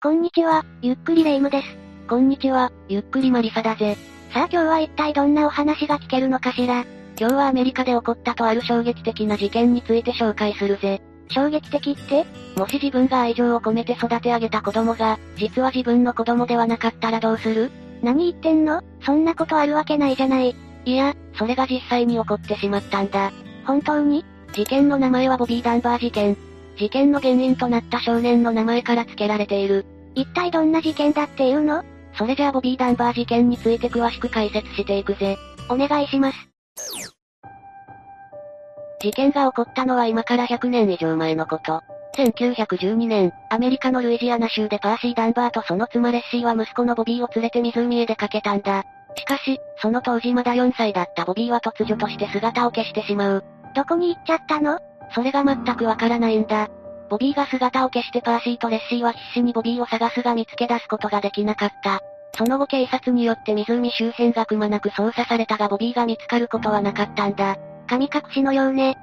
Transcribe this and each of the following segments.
こんにちは、ゆっくりレ夢ムです。こんにちは、ゆっくりマリサだぜ。さあ今日は一体どんなお話が聞けるのかしら今日はアメリカで起こったとある衝撃的な事件について紹介するぜ。衝撃的って？もし自分が愛情を込めて育て上げた子供が、実は自分の子供ではなかったらどうする？何言ってんの？そんなことあるわけないじゃない。いや、それが実際に起こってしまったんだ。本当に？事件の名前はボビー・ダンバー事件。事件の原因となった少年の名前から付けられている。一体どんな事件だっていうの？それじゃあボビー・ダンバー事件について詳しく解説していくぜ。お願いします。事件が起こったのは今から100年以上前のこと。1912年、アメリカのルイジアナ州でパーシー・ダンバーとその妻レッシーは息子のボビーを連れて湖へ出かけたんだ。しかし、その当時まだ4歳だったボビーは突如として姿を消してしまう。どこに行っちゃったの？それが全くわからないんだ。ボビーが姿を消してパーシーとレッシーは必死にボビーを探すが見つけ出すことができなかった。その後警察によって湖周辺がくまなく捜査されたがボビーが見つかることはなかったんだ。神隠しのようね。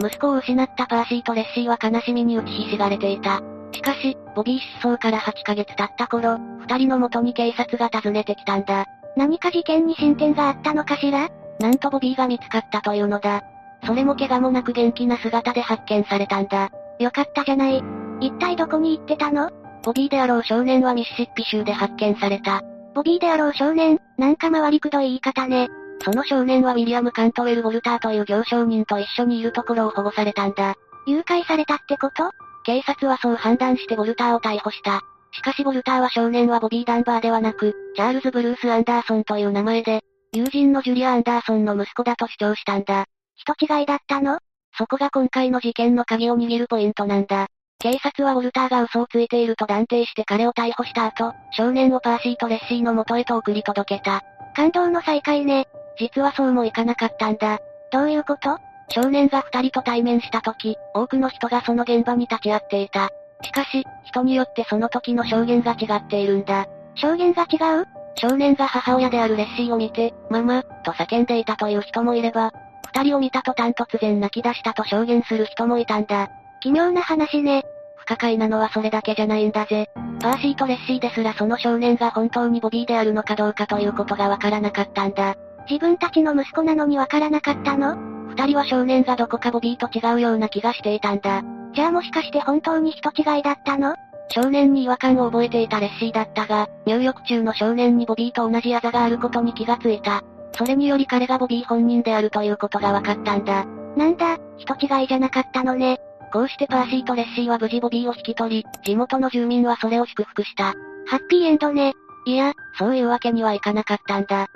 息子を失ったパーシーとレッシーは悲しみに打ちひしがれていた。しかし、ボビー失踪から8ヶ月経った頃、二人の元に警察が訪ねてきたんだ。何か事件に進展があったのかしら？なんとボビーが見つかったというのだ。それも怪我もなく元気な姿で発見されたんだ。よかったじゃない。一体どこに行ってたの？ボビーであろう少年はミシシッピ州で発見された。ボビーであろう少年、なんか回りくどい言い方ね。その少年はウィリアム・カントウェル・ウォルターという行商人と一緒にいるところを保護されたんだ。誘拐されたってこと？警察はそう判断してボルターを逮捕した。しかしボルターは少年はボビー・ダンバーではなく、チャールズ・ブルース・アンダーソンという名前で、友人のジュリア・アンダーソンの息子だと主張したんだ。人違いだったの？そこが今回の事件の鍵を握るポイントなんだ。警察はウォルターが嘘をついていると断定して彼を逮捕した後、少年をパーシーとレッシーの元へと送り届けた。感動の再会ね。実はそうもいかなかったんだ。どういうこと？少年が二人と対面した時、多くの人がその現場に立ち会っていた。しかし、人によってその時の証言が違っているんだ。証言が違う？少年が母親であるレッシーを見て、ママ、と叫んでいたという人もいれば、二人を見た途端突然泣き出したと証言する人もいたんだ。奇妙な話ね。不可解なのはそれだけじゃないんだぜ。パーシーとレッシーですらその少年が本当にボビーであるのかどうかということがわからなかったんだ。自分たちの息子なのにわからなかったの？二人は少年がどこかボビーと違うような気がしていたんだ。じゃあもしかして本当に人違いだったの？少年に違和感を覚えていたレッシーだったが、入浴中の少年にボビーと同じあざがあることに気がついた。それにより彼がボビー本人であるということが分かったんだ。なんだ、人違いじゃなかったのね。こうしてパーシーとレッシーは無事ボビーを引き取り、地元の住民はそれを祝福した。ハッピーエンドね。いや、そういうわけにはいかなかったんだ。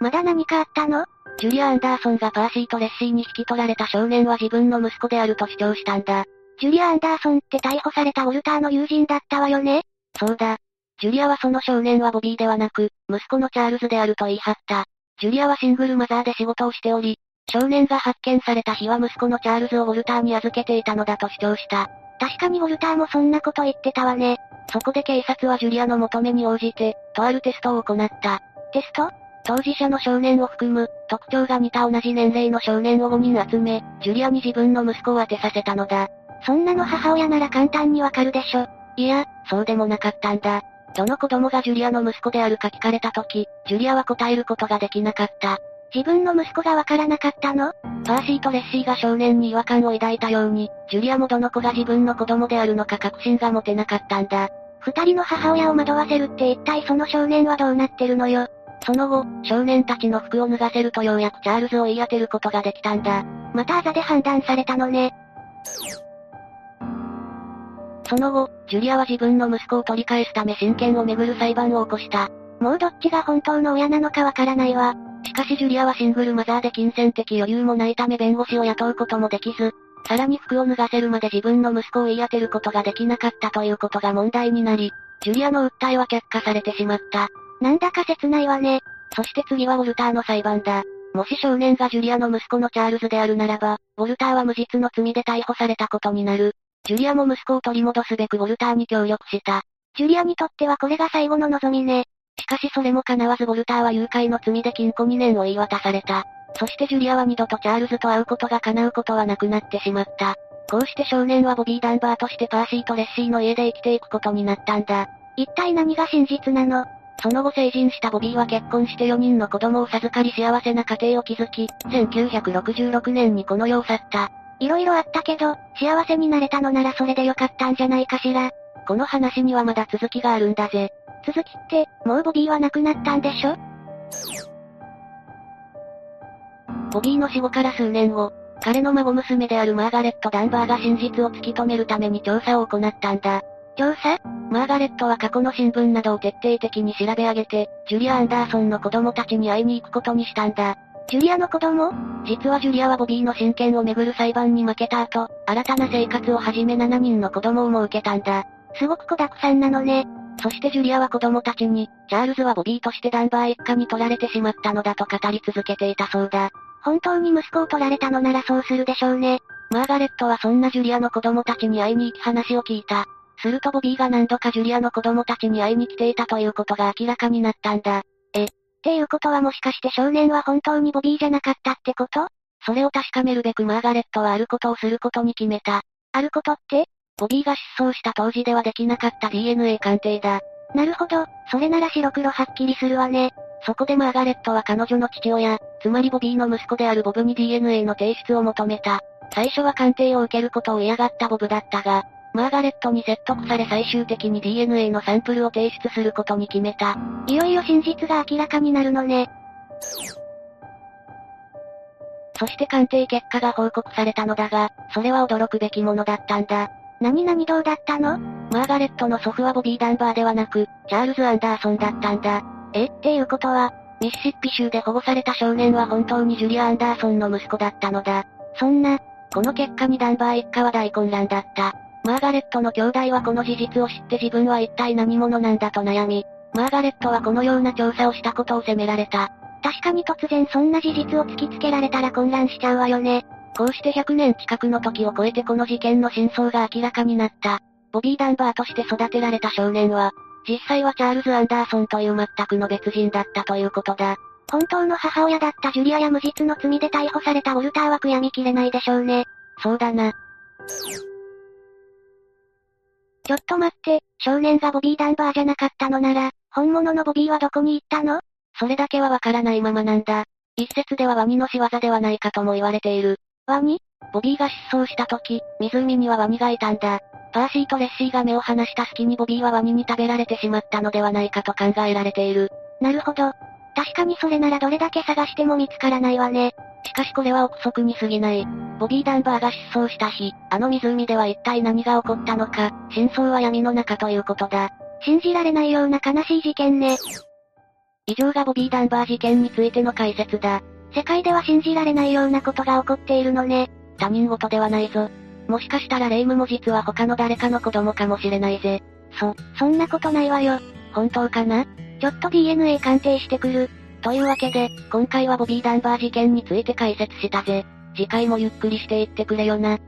まだ何かあったの？ジュリア・アンダーソンがパーシーとレッシーに引き取られた少年は自分の息子であると主張したんだ。ジュリア・アンダーソンって逮捕されたウォルターの友人だったわよね？そうだ。ジュリアはその少年はボビーではなく、息子のチャールズであると言い張った。ジュリアはシングルマザーで仕事をしており、少年が発見された日は息子のチャールズをウォルターに預けていたのだと主張した。確かにウォルターもそんなこと言ってたわね。そこで警察はジュリアの求めに応じて、とあるテストを行った。テスト？当事者の少年を含む、特徴が似た同じ年齢の少年を5人集め、ジュリアに自分の息子を当てさせたのだ。そんなの母親なら簡単にわかるでしょ。いや、そうでもなかったんだ。どの子供がジュリアの息子であるか聞かれた時、ジュリアは答えることができなかった。自分の息子がわからなかったの？パーシーとレッシーが少年に違和感を抱いたように、ジュリアもどの子が自分の子供であるのか確信が持てなかったんだ。二人の母親を惑わせるって一体その少年はどうなってるのよ？その後、少年たちの服を脱がせるとようやくチャールズを言い当てることができたんだ。またあざで判断されたのね。その後、ジュリアは自分の息子を取り返すため親権をめぐる裁判を起こした。もうどっちが本当の親なのかわからないわ。しかしジュリアはシングルマザーで金銭的余裕もないため弁護士を雇うこともできず、さらに服を脱がせるまで自分の息子を言い当てることができなかったということが問題になり、ジュリアの訴えは却下されてしまった。なんだか切ないわね。そして次はウォルターの裁判だ。もし少年がジュリアの息子のチャールズであるならば、ウォルターは無実の罪で逮捕されたことになる。ジュリアも息子を取り戻すべくウォルターに協力した。ジュリアにとってはこれが最後の望みね。しかしそれも叶わずウォルターは誘拐の罪で禁錮2年を言い渡された。そしてジュリアは二度とチャールズと会うことが叶うことはなくなってしまった。こうして少年はボビー・ダンバーとしてパーシーとレッシーの家で生きていくことになったんだ。一体何が真実なの？その後成人したボビーは結婚して4人の子供を授かり幸せな家庭を築き、1966年にこの世を去った。色々あったけど、幸せになれたのならそれでよかったんじゃないかしら。この話にはまだ続きがあるんだぜ。続きって、もうボビーは亡くなったんでしょ？ボビーの死後から数年後、彼の孫娘であるマーガレット・ダンバーが真実を突き止めるために調査を行ったんだ。調査？マーガレットは過去の新聞などを徹底的に調べ上げて、ジュリア・アンダーソンの子供たちに会いに行くことにしたんだ。ジュリアの子供？実はジュリアはボビーの親権をめぐる裁判に負けた後、新たな生活を始め7人の子供をも受けたんだ。すごく子沢山なのね。そしてジュリアは子供たちに、チャールズはボビーとしてダンバー一家に取られてしまったのだと語り続けていたそうだ。本当に息子を取られたのならそうするでしょうね。マーガレットはそんなジュリアの子供たちに会いに行き話を聞いた。するとボビーが何度かジュリアの子供たちに会いに来ていたということが明らかになったんだ。え、っていうことはもしかして少年は本当にボビーじゃなかったってこと？それを確かめるべくマーガレットはあることをすることに決めた。あることって？ボビーが失踪した当時ではできなかった DNA 鑑定だ。なるほど、それなら白黒はっきりするわね。そこでマーガレットは彼女の父親、つまりボビーの息子であるボブに DNA の提出を求めた。最初は鑑定を受けることを嫌がったボブだったが、マーガレットに説得され最終的に DNA のサンプルを提出することに決めた。いよいよ真実が明らかになるのね。そして鑑定結果が報告されたのだが、それは驚くべきものだったんだ。何々どうだったの？マーガレットの祖父はボビー・ダンバーではなく、チャールズ・アンダーソンだったんだ。え？っていうことは、ミシシッピ州で保護された少年は本当にジュリア・アンダーソンの息子だったのだ。そんな、この結果にダンバー一家は大混乱だった。マーガレットの兄弟はこの事実を知って自分は一体何者なんだと悩み、マーガレットはこのような調査をしたことを責められた。確かに突然そんな事実を突きつけられたら混乱しちゃうわよね。こうして100年近くの時を超えてこの事件の真相が明らかになった。ボビー・ダンバーとして育てられた少年は、実際はチャールズ・アンダーソンという全くの別人だったということだ。本当の母親だったジュリアや無実の罪で逮捕されたウォルターは悔やみきれないでしょうね。そうだな。ちょっと待って、少年がボビー・ダンバーじゃなかったのなら、本物のボビーはどこに行ったの？それだけはわからないままなんだ。一説ではワニの仕業ではないかとも言われている。ワニ？ボビーが失踪した時、湖にはワニがいたんだ。パーシーとレッシーが目を離した隙にボビーはワニに食べられてしまったのではないかと考えられている。なるほど。確かにそれならどれだけ探しても見つからないわね。しかしこれは憶測に過ぎない。ボビー・ダンバーが失踪した日、あの湖では一体何が起こったのか、真相は闇の中ということだ。信じられないような悲しい事件ね。以上がボビー・ダンバー事件についての解説だ。世界では信じられないようなことが起こっているのね。他人事ではないぞ。もしかしたらレイムも実は他の誰かの子供かもしれないぜ。そ、そんなことないわよ。本当かな？ちょっと DNA 鑑定してくる。というわけで、今回はボビー・ダンバー事件について解説したぜ。次回もゆっくりしていってくれよな。